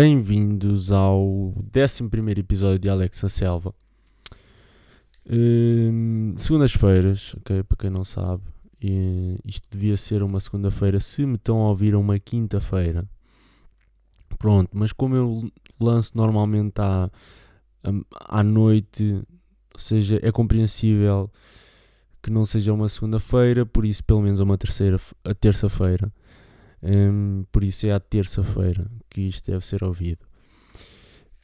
Bem-vindos ao 11 episódio de Alex na Selva. Hum, Segundas-feiras, ok? Para quem não sabe, e isto devia ser uma segunda-feira se me estão a ouvir uma quinta-feira. Pronto, mas como eu lanço normalmente à, à noite, ou seja, é compreensível que não seja uma segunda-feira, por isso pelo menos uma terceira, a terça-feira. Um, por isso é à terça-feira que isto deve ser ouvido.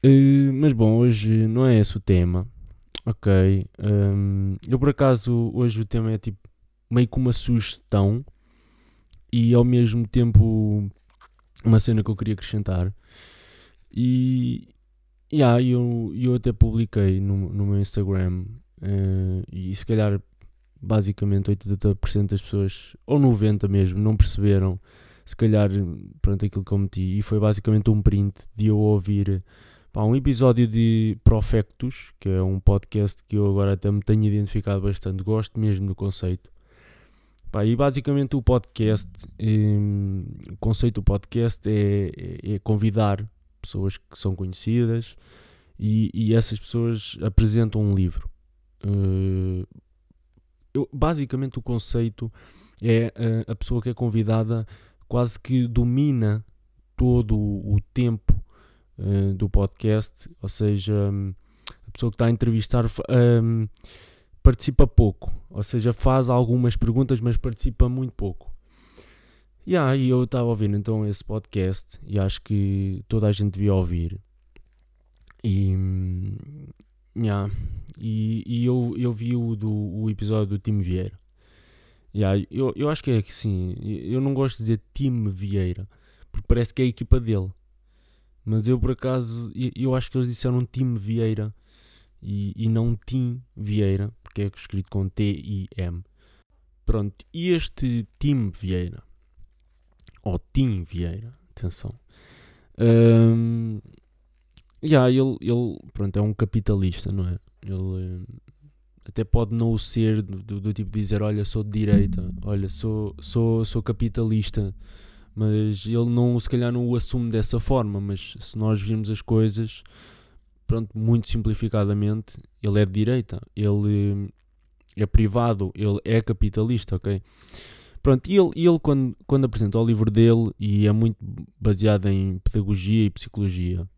Uh, mas bom, hoje não é esse o tema. Ok. Um, eu por acaso hoje o tema é tipo meio que uma sugestão e ao mesmo tempo uma cena que eu queria acrescentar. E yeah, eu, eu até publiquei no, no meu Instagram uh, e se calhar basicamente 80% das pessoas, ou 90% mesmo, não perceberam se calhar, pronto, aquilo que eu meti. E foi basicamente um print de eu ouvir pá, um episódio de Profectus, que é um podcast que eu agora até me tenho identificado bastante. Gosto mesmo do conceito. Pá, e basicamente o podcast, um, o conceito do podcast é, é, é, convidar pessoas que são conhecidas e, e essas pessoas apresentam um livro. Uh, eu, basicamente o conceito é uh, a pessoa que é convidada quase que domina todo o tempo uh, do podcast, ou seja, um, a pessoa que está a entrevistar um, participa pouco, ou seja, faz algumas perguntas, mas participa muito pouco. Yeah, e eu estava ouvindo então esse podcast e acho que toda a gente devia ouvir. E, hum, yeah, e, e eu, eu vi o, do, o episódio do Tim Vieira. Yeah, eu, eu acho que é que sim. Eu não gosto de dizer time Vieira, porque parece que é a equipa dele. Mas eu por acaso, eu acho que eles disseram time Vieira e, e não Tim Vieira, porque é escrito com T-I-M. Pronto, e este time Vieira, ou Tim Vieira, atenção, um, yeah, ele, ele pronto, é um capitalista, não é? Ele até pode não o ser do, do, tipo dizer, olha, sou de direita, olha, sou, sou, sou capitalista, mas ele não, se calhar não o assume dessa forma, mas se nós virmos as coisas, pronto, muito simplificadamente, ele é de direita, ele é privado, ele é capitalista, ok? Pronto, e ele, ele quando, quando apresenta o livro dele, e é muito baseado em pedagogia e psicologia,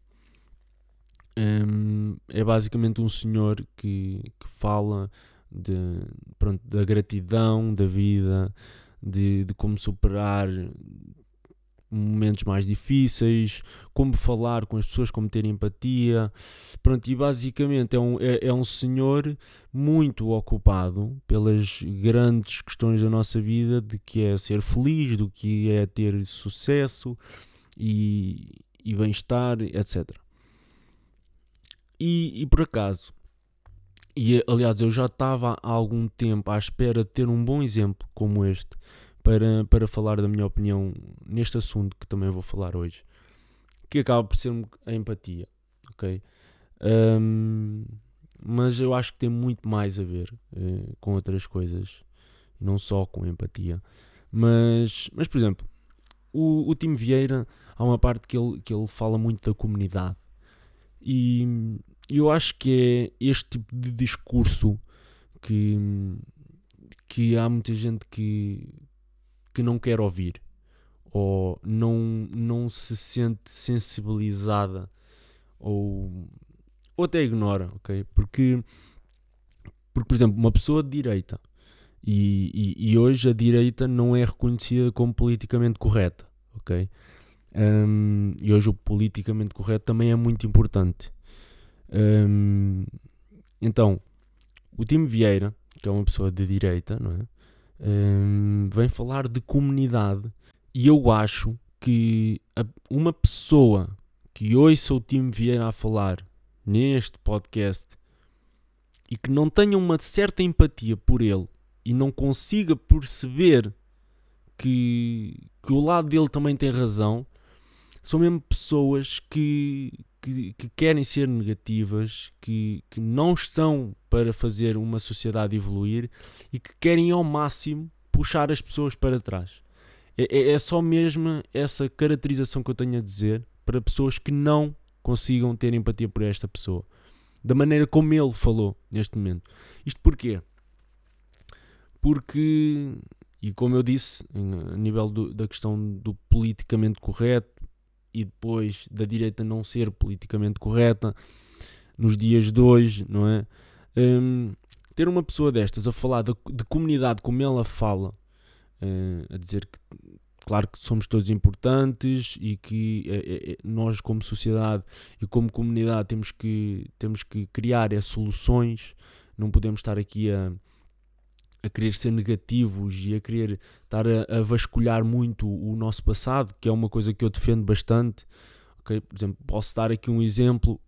um, é basicamente um senhor que, que fala de, pronto, da gratidão da vida, de, de como superar momentos mais difíceis, como falar com as pessoas, como ter empatia. Pronto, e basicamente é um, é, é um senhor muito ocupado pelas grandes questões da nossa vida, de que é ser feliz, do que é ter sucesso e, e bem-estar, etc. E, e por acaso, e aliás, eu já estava há algum tempo à espera de ter um bom exemplo como este para, para falar da minha opinião neste assunto que também vou falar hoje, que acaba por ser a empatia, ok? Um, mas eu acho que tem muito mais a ver uh, com outras coisas, não só com empatia. Mas, mas por exemplo, o, o Tim Vieira, há uma parte que ele, que ele fala muito da comunidade. E eu acho que é este tipo de discurso que, que há muita gente que, que não quer ouvir ou não, não se sente sensibilizada ou, ou até ignora, ok? Porque, porque, por exemplo, uma pessoa de direita e, e, e hoje a direita não é reconhecida como politicamente correta, ok? Um, e hoje o politicamente correto também é muito importante. Um, então, o Tim Vieira, que é uma pessoa de direita, não é? Um, vem falar de comunidade e eu acho que uma pessoa que ouça o Tim Vieira a falar neste podcast e que não tenha uma certa empatia por ele e não consiga perceber que, que o lado dele também tem razão, são mesmo pessoas que, que, que, querem ser negativas, que, que não estão para fazer uma sociedade evoluir e que querem ao máximo puxar as pessoas para trás. É, é, é só mesmo essa caracterização que eu tenho a dizer para pessoas que não consigam ter empatia por esta pessoa. Da maneira como ele falou neste momento. Isto porquê? Porque, e como eu disse, a nível do, da questão do politicamente correto e depois da direita não ser politicamente correta, nos dias de hoje, não é? Um, ter uma pessoa destas a falar de, de comunidade como ela fala, uh, a dizer que claro que somos todos importantes e que é, é, nós como sociedade e como comunidade temos que, temos que criar é, soluções, não podemos estar aqui a, a querer ser negativos e a querer estar a, a, vasculhar muito o nosso passado, que é uma coisa que eu defendo bastante. Okay? Por exemplo, posso dar aqui um exemplo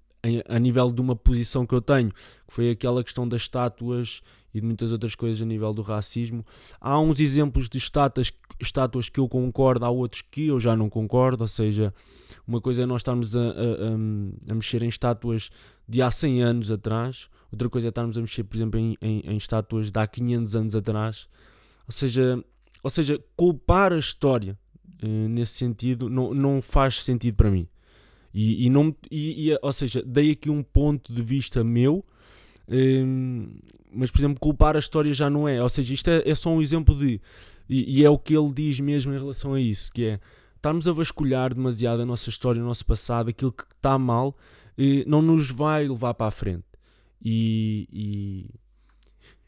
a nível de uma posição que eu tenho, que foi aquela questão das estátuas e de muitas outras coisas a nível do racismo. Há uns exemplos de estátuas, estátuas que eu concordo, há outros que eu já não concordo, ou seja, uma coisa é nós estarmos a, a, a mexer em estátuas de há 100 anos atrás, outra coisa é estarmos a mexer, por exemplo, em, em, em estátuas de há 500 anos atrás, ou seja, ou seja culpar a história eh, nesse sentido não, não faz sentido para mim. E, e não, e, e, ou seja, dei aqui um ponto de vista meu, um, mas por exemplo, culpar a história já não é. Ou seja, isto é, é só um exemplo de. E, e, é o que ele diz mesmo em relação a isso: que é estarmos a vasculhar demasiado a nossa história, o nosso passado, aquilo que está mal, não nos vai levar para a frente. E, e,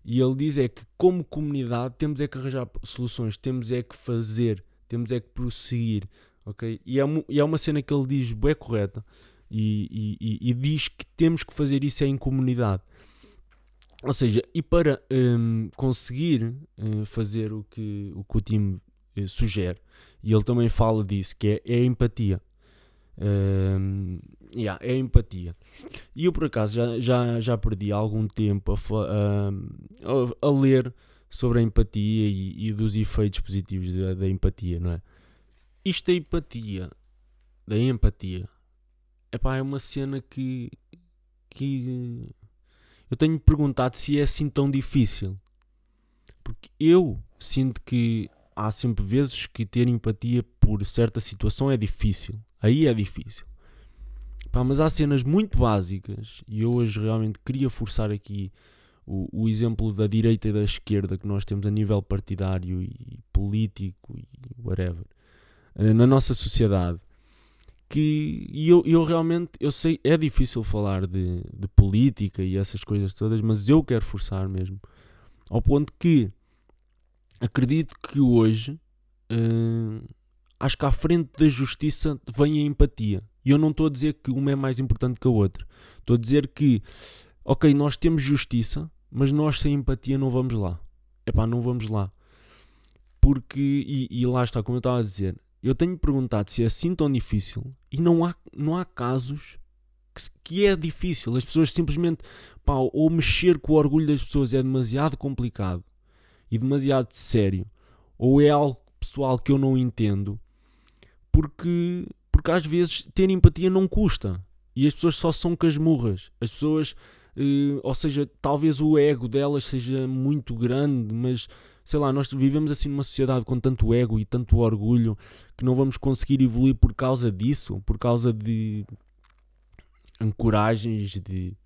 e ele diz é que, como comunidade, temos é que arranjar soluções, temos é que fazer, temos é que prosseguir ok? E é, e é uma cena que ele diz é correta e, e, e, diz que temos que fazer isso em comunidade. Ou seja, e para um, conseguir uh, fazer o que, o que o time uh, sugere, e ele também fala disso, que é, é a empatia. Um, yeah, é a empatia. E eu por acaso já, já, já perdi algum tempo a, a, a ler sobre a empatia e, e dos efeitos positivos da, da empatia, não é? Isto da empatia, da empatia, epá, é uma cena que, que eu tenho perguntado se é assim tão difícil. Porque eu sinto que há sempre vezes que ter empatia por certa situação é difícil. Aí é difícil. Pá, mas há cenas muito básicas e eu hoje realmente queria forçar aqui o, o, exemplo da direita e da esquerda que nós temos a nível partidário e político e whatever. Eh, na nossa sociedade que e eu, eu realmente eu sei é difícil falar de, de política e essas coisas todas mas eu quero forçar mesmo. Ao ponto que acredito que hoje uh, acho que à frente da justiça vem a empatia. E eu não estou a dizer que uma é mais importante que a outra. Estou a dizer que ok nós temos justiça mas nós sem empatia não vamos lá. É pá não vamos lá. Porque e, e lá está como eu estava a dizer eu tenho perguntado se é assim tão difícil e não há, não há casos que, que é difícil. As pessoas simplesmente, pá, ou mexer com o orgulho das pessoas é demasiado complicado e demasiado sério, ou é algo pessoal que eu não entendo, porque, porque às vezes ter empatia não custa e as pessoas só são casmurras. As pessoas, eh, ou seja, talvez o ego delas seja muito grande, mas sei lá, nós vivemos assim numa sociedade com tanto ego e tanto orgulho que não vamos conseguir evoluir por causa disso, por causa de ancoragens, de, de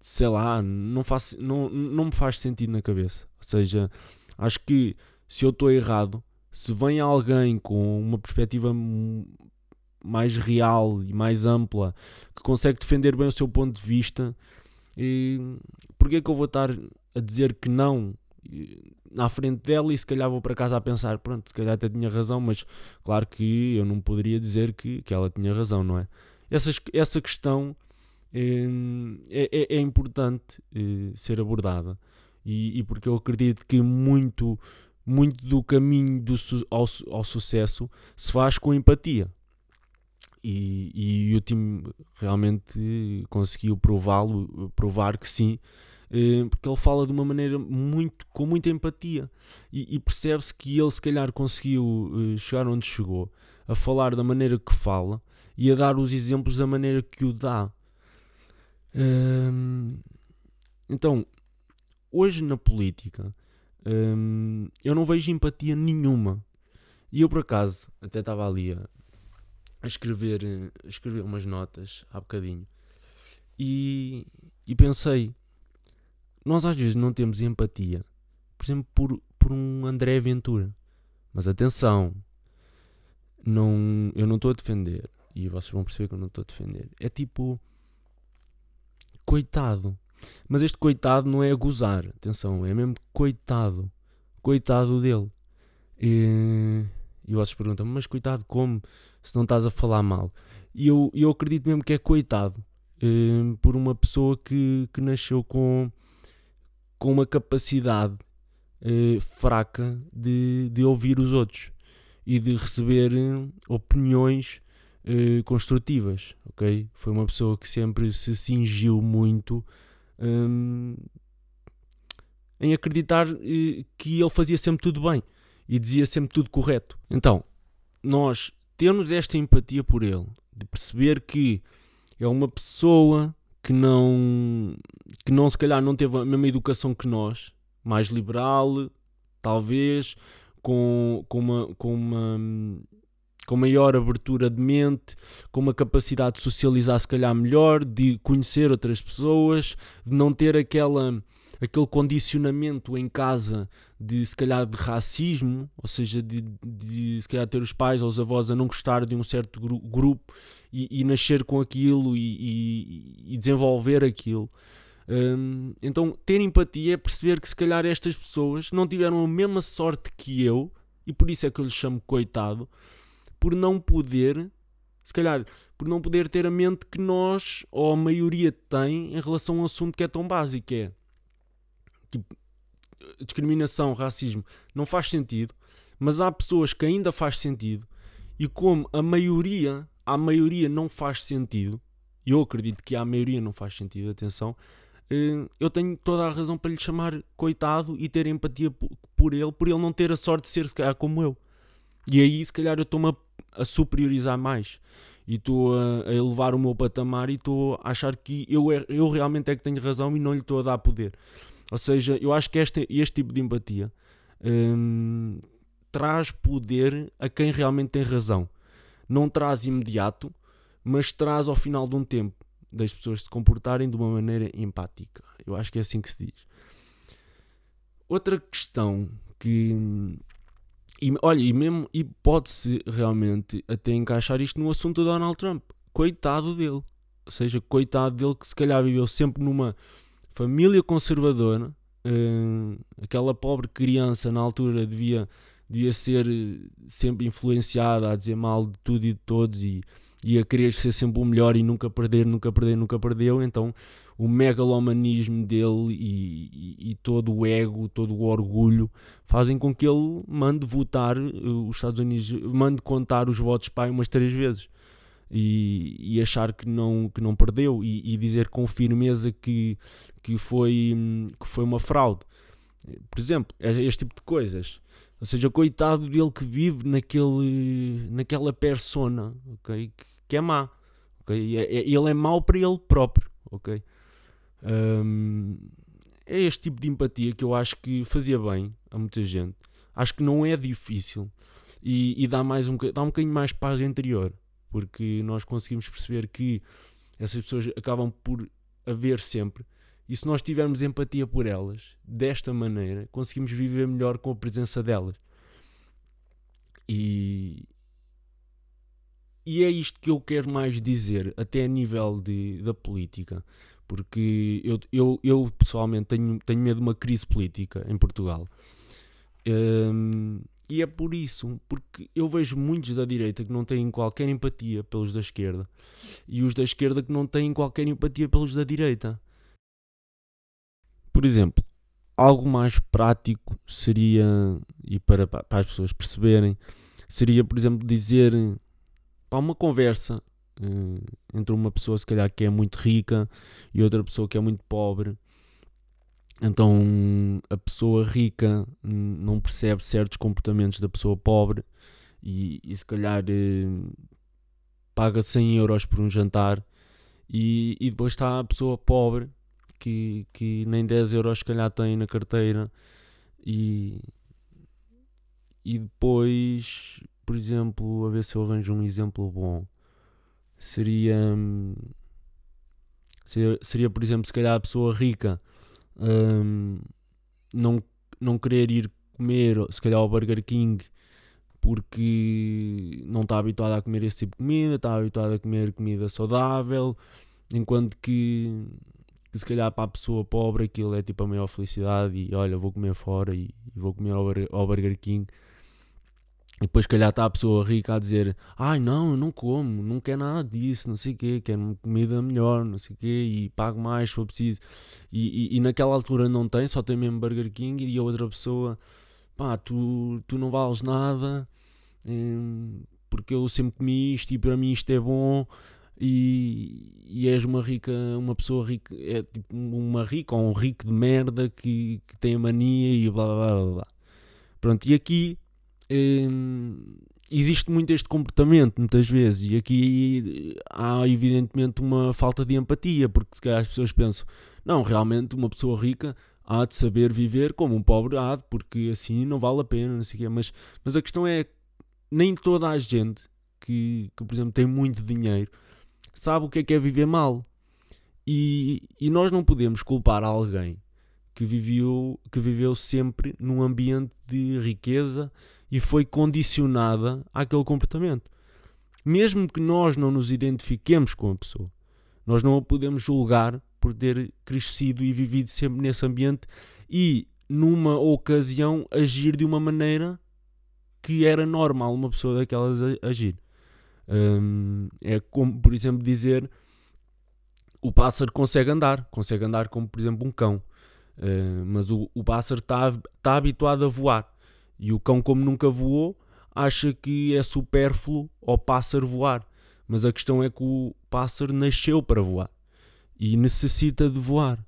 sei lá, não, faz, não, não me faz sentido na cabeça. Ou seja, acho que se eu estou errado, se vem alguém com uma perspectiva mais real e mais ampla que consegue defender bem o seu ponto de vista, e porquê é que eu vou estar a dizer que não na frente dela e se calhar vou para casa a pensar, pronto, se calhar até tinha razão, mas claro que eu não poderia dizer que, que ela tinha razão, não é? Essa, essa questão hum, é, é, é importante é, ser abordada e, e, porque eu acredito que muito, muito do caminho do ao, ao sucesso se faz com empatia. E, e o time realmente conseguiu prová-lo, provar que sim, porque ele fala de uma maneira muito com muita empatia. E, e percebe-se que ele se calhar conseguiu eh, chegar onde chegou a falar da maneira que fala e a dar os exemplos da maneira que o dá. Então hoje na política eu não vejo empatia nenhuma. E eu por acaso até estava ali a, a escrever, a escrever umas notas há bocadinho e, e pensei, nós às vezes não temos empatia, por exemplo, por, por um André Ventura. Mas atenção, não, eu não estou a defender, e vocês vão perceber que eu não estou a defender. É tipo, coitado. Mas este coitado não é a gozar, atenção, é mesmo coitado. Coitado dele. E, e vocês perguntam, mas coitado como? Se não estás a falar mal. E eu, eu acredito mesmo que é coitado. Eh, por uma pessoa que, que nasceu com, com uma capacidade eh, fraca de, de ouvir os outros e de receber eh, opiniões construtivas, ok? Foi uma pessoa que sempre se cingiu muito um, em acreditar que ele fazia sempre tudo bem e dizia sempre tudo correto. Então, nós temos esta empatia por ele, de perceber que é uma pessoa que não, que não se calhar não teve a mesma educação que nós, mais liberal, talvez, com, com, uma, com, uma, com maior abertura de mente, com uma capacidade de socializar se calhar melhor, de conhecer outras pessoas, de não ter aquela aquele condicionamento em casa de se calhar de racismo, ou seja, de, de se calhar ter os pais ou os avós a não gostar de um certo gru grupo e, e, nascer com aquilo e, e, e desenvolver aquilo. Um, então, ter empatia é perceber que se calhar estas pessoas não tiveram a mesma sorte que eu, e por isso é que eu lhes chamo coitado, por não poder, se calhar, por não poder ter a mente que nós, ou a maioria tem, em relação a um assunto que é tão básico, é tipo, discriminação, racismo, não faz sentido, mas há pessoas que ainda faz sentido, e como a maioria, a maioria não faz sentido, e eu acredito que a maioria não faz sentido, atenção, eh, eu tenho toda a razão para lhe chamar coitado e ter empatia por ele, por ele não ter a sorte de ser se calhar como eu. E aí se calhar eu estou-me a, superiorizar mais e estou a, a, elevar o meu patamar e estou a achar que eu, é, eu realmente é que tenho razão e não lhe estou a dar poder. Ou seja, eu acho que este, este tipo de empatia hum, traz poder a quem realmente tem razão. Não traz imediato, mas traz ao final de um tempo das pessoas se comportarem de uma maneira empática. Eu acho que é assim que se diz. Outra questão que. E, olha, e mesmo e pode-se realmente até encaixar isto no assunto do Donald Trump. Coitado dele. Ou seja, coitado dele que se calhar viveu sempre numa família conservadora, uh, aquela pobre criança na altura devia, devia ser eh, sempre influenciada a dizer mal de tudo e de todos e, e a querer ser sempre o melhor e nunca perder, nunca perder, nunca perdeu. Então o megalomanismo dele e, e, e, todo o ego, todo o orgulho fazem com que ele mande votar eh, os Estados Unidos, mande contar os votos pai umas três vezes e, e, achar que não, que não perdeu e, e, dizer com firmeza que, que, foi, que foi uma fraude. Por exemplo, é este tipo de coisas. Ou seja, coitado dele que vive naquele, naquela persona okay? que, é má. Okay? É, é, ele é mau para ele próprio. Okay? Um, é este tipo de empatia que eu acho que fazia bem a muita gente. Acho que não é difícil e, e dá, mais um, dá um bocadinho mais paz interior porque nós conseguimos perceber que essas pessoas acabam por haver sempre. E se nós tivermos empatia por elas, desta maneira, conseguimos viver melhor com a presença delas. E, e é isto que eu quero mais dizer, até a nível de, da política, porque eu, eu, eu pessoalmente tenho, tenho medo de uma crise política em Portugal. Um, e é por isso, porque eu vejo muitos da direita que não têm qualquer empatia pelos da esquerda e os da esquerda que não têm qualquer empatia pelos da direita. Por exemplo, algo mais prático seria, e para, para as pessoas perceberem, seria, por exemplo, dizer para uma conversa uh, entre uma pessoa, se calhar, que é muito rica e outra pessoa que é muito pobre então a pessoa rica não percebe certos comportamentos da pessoa pobre e, e se calhar eh, paga 100 euros por um jantar e, e depois está a pessoa pobre que, que nem 10 euros se calhar tem na carteira e, e depois por exemplo, a ver se eu arranjo um exemplo bom. Seria. hum, Seria, seria, por exemplo, se calhar a pessoa rica hum, não, não querer ir comer, se calhar, ao Burger King porque não está habituada a comer esse tipo de comida, está habituada a comer comida saudável, enquanto que, que se calhar para a pessoa pobre aquilo é tipo a maior felicidade e olha, vou comer fora e, e vou comer ao, ao Burger King. E depois, calhar, está a pessoa rica a dizer: Ai, não, eu não como, não quero nada disso, não sei o quê, quero comida melhor, não sei o quê, e pago mais se for preciso. E, e, e naquela altura não tem, só tem mesmo Burger King, e a outra pessoa: Pá, tu, tu não vales nada, hum, porque eu sempre comi isto e para mim isto é bom. E, e és uma rica, uma pessoa rica, é tipo uma rica ou um rico de merda que, que tem a mania e blá blá blá. blá. Pronto, e aqui hum, existe muito este comportamento muitas vezes e aqui há evidentemente uma falta de empatia porque se calhar as pessoas pensam não, realmente uma pessoa rica há de saber viver como um pobre há de porque assim não vale a pena, não sei o quê. Mas, mas a questão é nem toda a gente que, que por exemplo tem muito dinheiro sabe o que é que é viver mal. E, e nós não podemos culpar alguém que viveu, que viveu sempre num ambiente de riqueza e foi condicionada àquele comportamento. Mesmo que nós não nos identifiquemos com a pessoa, nós não a podemos julgar por ter crescido e vivido sempre nesse ambiente e, numa ocasião, agir de uma maneira que era normal uma pessoa daquelas agir. Hum, é como, por exemplo, dizer o pássaro consegue andar, consegue andar como, por exemplo, um cão. Uh, mas o, o pássaro está tá habituado a voar. E o cão, como nunca voou, acha que é supérfluo ao pássaro voar. Mas a questão é que o pássaro nasceu para voar e necessita de voar.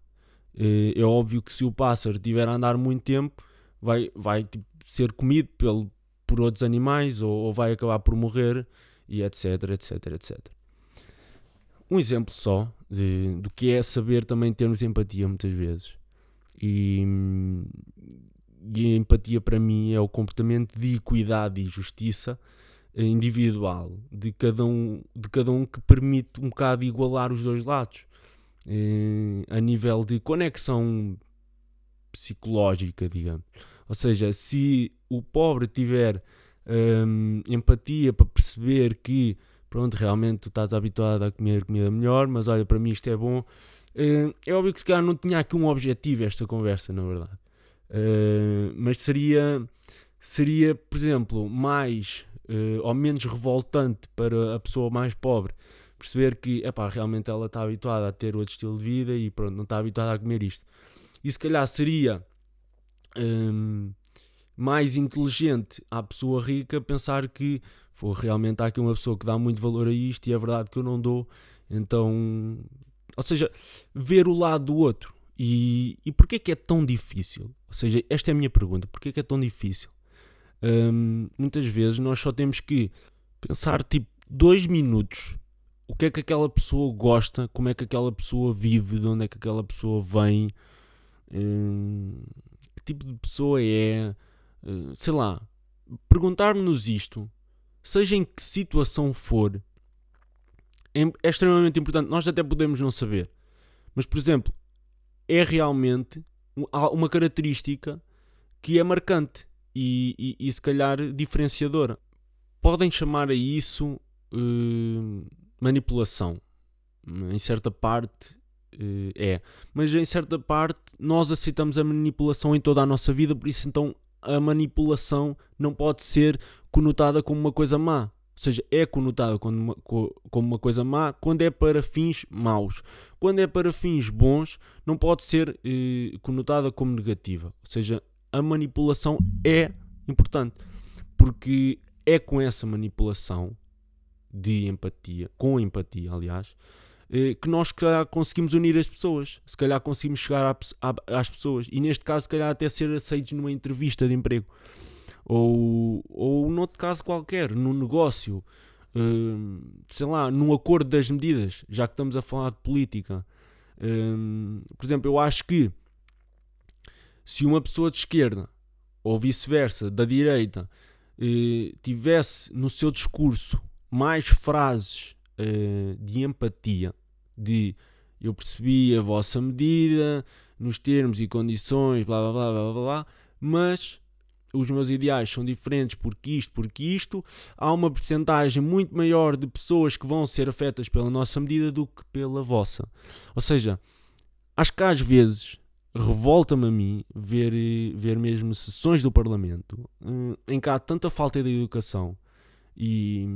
Uh, é óbvio que se o pássaro estiver a andar muito tempo, vai, vai tipo, ser comido pelo, por outros animais ou, ou vai acabar por morrer, e etc, etc, etc. Um exemplo só de, do que é saber também termos empatia muitas vezes. E, e a empatia para mim é o comportamento de equidade e justiça individual de cada um, de cada um que permite um bocado igualar os dois lados eh, a nível de conexão psicológica, digamos. Ou seja, se o pobre tiver hum, empatia para perceber que pronto, realmente tu estás habituado a comer comida melhor, mas olha, para mim isto é bom. Uh, é óbvio que se calhar não tinha aqui um objetivo esta conversa, na verdade. Uh, mas seria, seria, por exemplo, mais uh, ou menos revoltante para a pessoa mais pobre perceber que, epá, realmente ela está habituada a ter outro estilo de vida e pronto, não está habituada a comer isto. E se calhar seria um, mais inteligente à pessoa rica pensar que for, realmente há aqui uma pessoa que dá muito valor a isto e é verdade que eu não dou, então, ou seja, ver o lado do outro. E, e porquê que é tão difícil? Ou seja, esta é a minha pergunta, porquê que é tão difícil? Hum, muitas vezes nós só temos que pensar tipo dois minutos o que é que aquela pessoa gosta, como é que aquela pessoa vive, de onde é que aquela pessoa vem, hum, que tipo de pessoa é, hum, sei lá, perguntar-nos isto, seja em que situação for, é, é extremamente importante. Nós até podemos não saber, mas por exemplo, é realmente uma característica que é marcante e, e, e se calhar diferenciadora. Podem chamar a isso hum, manipulação. Em certa parte uh, é. Mas em certa parte nós aceitamos a manipulação em toda a nossa vida, por isso então a manipulação não pode ser conotada como uma coisa má. Ou seja, é conotada como uma, coisa má quando é para fins maus. Quando é para fins bons, não pode ser uh, conotada como negativa. Ou seja, a manipulação é importante. Porque é com essa manipulação de empatia, com empatia, aliás, que nós calhar conseguimos unir as pessoas, se calhar conseguimos chegar às pessoas e neste caso, se calhar, até ser aceitos numa entrevista de emprego ou, ou noutro caso qualquer, num negócio, sei lá, num acordo das medidas, já que estamos a falar de política. por exemplo, eu acho que se uma pessoa de esquerda ou vice-versa, da direita, eh, tivesse no seu discurso mais frases eh, de empatia, de eu percebi a vossa medida, nos termos e condições, blá blá blá blá, blá mas os meus ideais são diferentes porque isto, porque isto, há uma percentagem muito maior de pessoas que vão ser afetas pela nossa medida do que pela vossa. Ou seja, acho que às vezes revolta-me a mim ver, ver mesmo sessões do Parlamento eh, em que há tanta falta de educação e,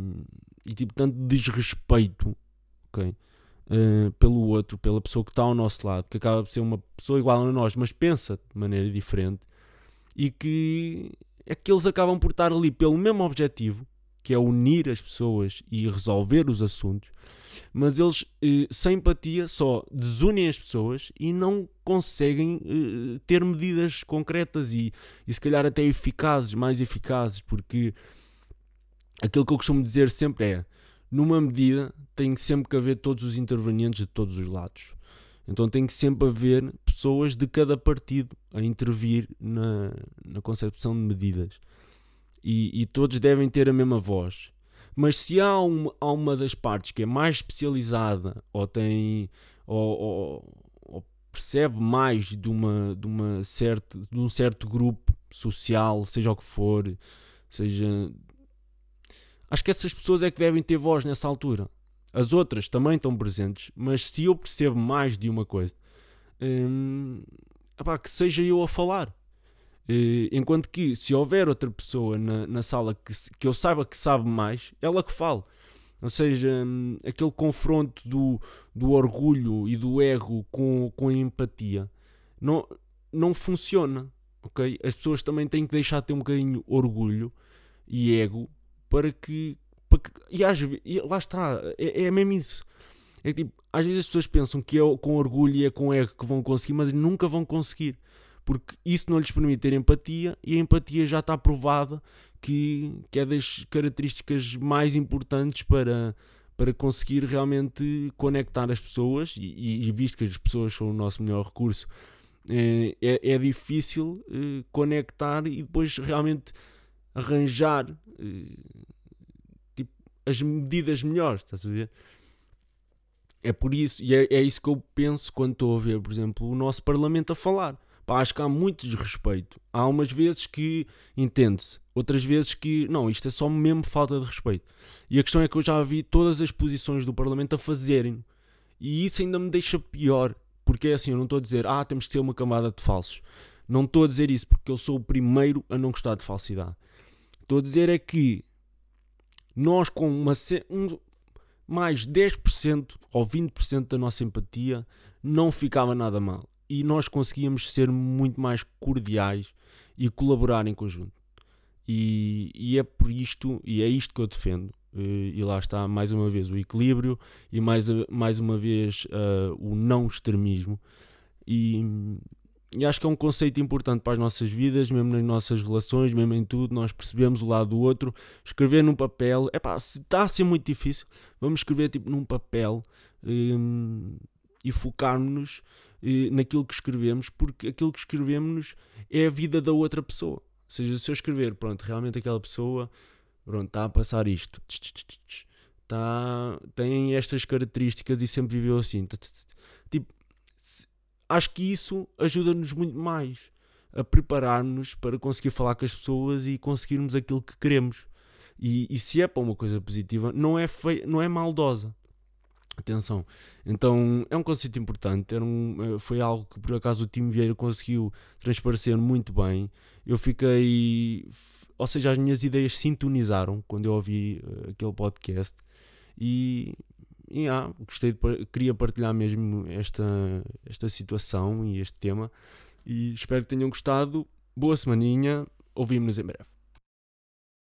e tipo tanto desrespeito, ok? Uh, pelo outro, pela pessoa que está ao nosso lado, que acaba por ser uma pessoa igual a nós, mas pensa de maneira diferente, e que é que eles acabam por estar ali pelo mesmo objetivo, que é unir as pessoas e resolver os assuntos, mas eles, eh, sem empatia, só desunem as pessoas e não conseguem eh, ter medidas concretas e, e se calhar até eficazes, mais eficazes, porque aquilo que eu costumo dizer sempre é numa medida, tem sempre que haver todos os intervenientes de todos os lados. Então tem que sempre haver pessoas de cada partido a intervir na, na concepção de medidas. E, e, todos devem ter a mesma voz. Mas se há uma, há uma das partes que é mais especializada ou tem ou, ou, ou percebe mais de, uma, de, uma certa, de um certo grupo social, seja o que for, seja Acho que essas pessoas é que devem ter voz nessa altura. As outras também estão presentes, mas se eu percebo mais de uma coisa, hum, epá, que seja eu a falar. Uh, enquanto que se houver outra pessoa na, na sala que, que eu saiba que sabe mais, ela que fale. Ou seja, hum, aquele confronto do, do orgulho e do ego com, com a empatia não, não funciona. Okay? As pessoas também têm que deixar de ter um bocadinho orgulho e ego para que. Para que e, às, e lá está, é, é mesmo isso. É tipo, às vezes as pessoas pensam que é com orgulho e é com ego que vão conseguir, mas nunca vão conseguir. Porque isso não lhes permite ter empatia e a empatia já está provada que, que é das características mais importantes para, para conseguir realmente conectar as pessoas. E, e, visto que as pessoas são o nosso melhor recurso, é, é, é difícil é, conectar e depois realmente arranjar tipo, as medidas melhores, estás a ver? É por isso, e é, é isso que eu penso quando estou a ver, por exemplo, o nosso Parlamento a falar. Pá, acho que há muito desrespeito. Há umas vezes que entende-se, outras vezes que não, isto é só mesmo falta de respeito. E a questão é que eu já vi todas as posições do Parlamento a fazerem. E isso ainda me deixa pior, porque é assim, eu não estou a dizer, ah, temos que ser uma camada de falsos. Não estou a dizer isso porque eu sou o primeiro a não gostar de falsidade. Estou a dizer é que nós com uma, um, mais 10% ou 20% da nossa empatia não ficava nada mal. E nós conseguíamos ser muito mais cordiais e colaborar em conjunto. E, e é por isto, e é isto que eu defendo. E lá está mais uma vez o equilíbrio e mais, mais uma vez uh, o não extremismo. E, e acho que é um conceito importante para as nossas vidas, mesmo nas nossas relações, mesmo em tudo, nós percebemos o lado do outro. Escrever num papel, é pá, se está a ser muito difícil, vamos escrever tipo num papel hum, e focarmos-nos eh, naquilo que escrevemos, porque aquilo que escrevemos é a vida da outra pessoa. Ou seja, se eu escrever, pronto, realmente aquela pessoa, pronto, está a passar isto, está, tem estas características e sempre viveu assim. Acho que isso ajuda-nos muito mais a preparar-nos para conseguir falar com as pessoas e conseguirmos aquilo que queremos. E, e se é para uma coisa positiva, não é, fei não é maldosa. Atenção. Então é um conceito importante. Era um, eh, foi algo que por acaso o time Vieira conseguiu transparecer muito bem. Eu fiquei. Ou seja, as minhas ideias sintonizaram quando eu ouvi uh, aquele podcast. E, e ah, gostei de, queria partilhar mesmo esta, esta situação e este tema. E espero que tenham gostado. Boa semaninha. Ouvimos-nos em breve.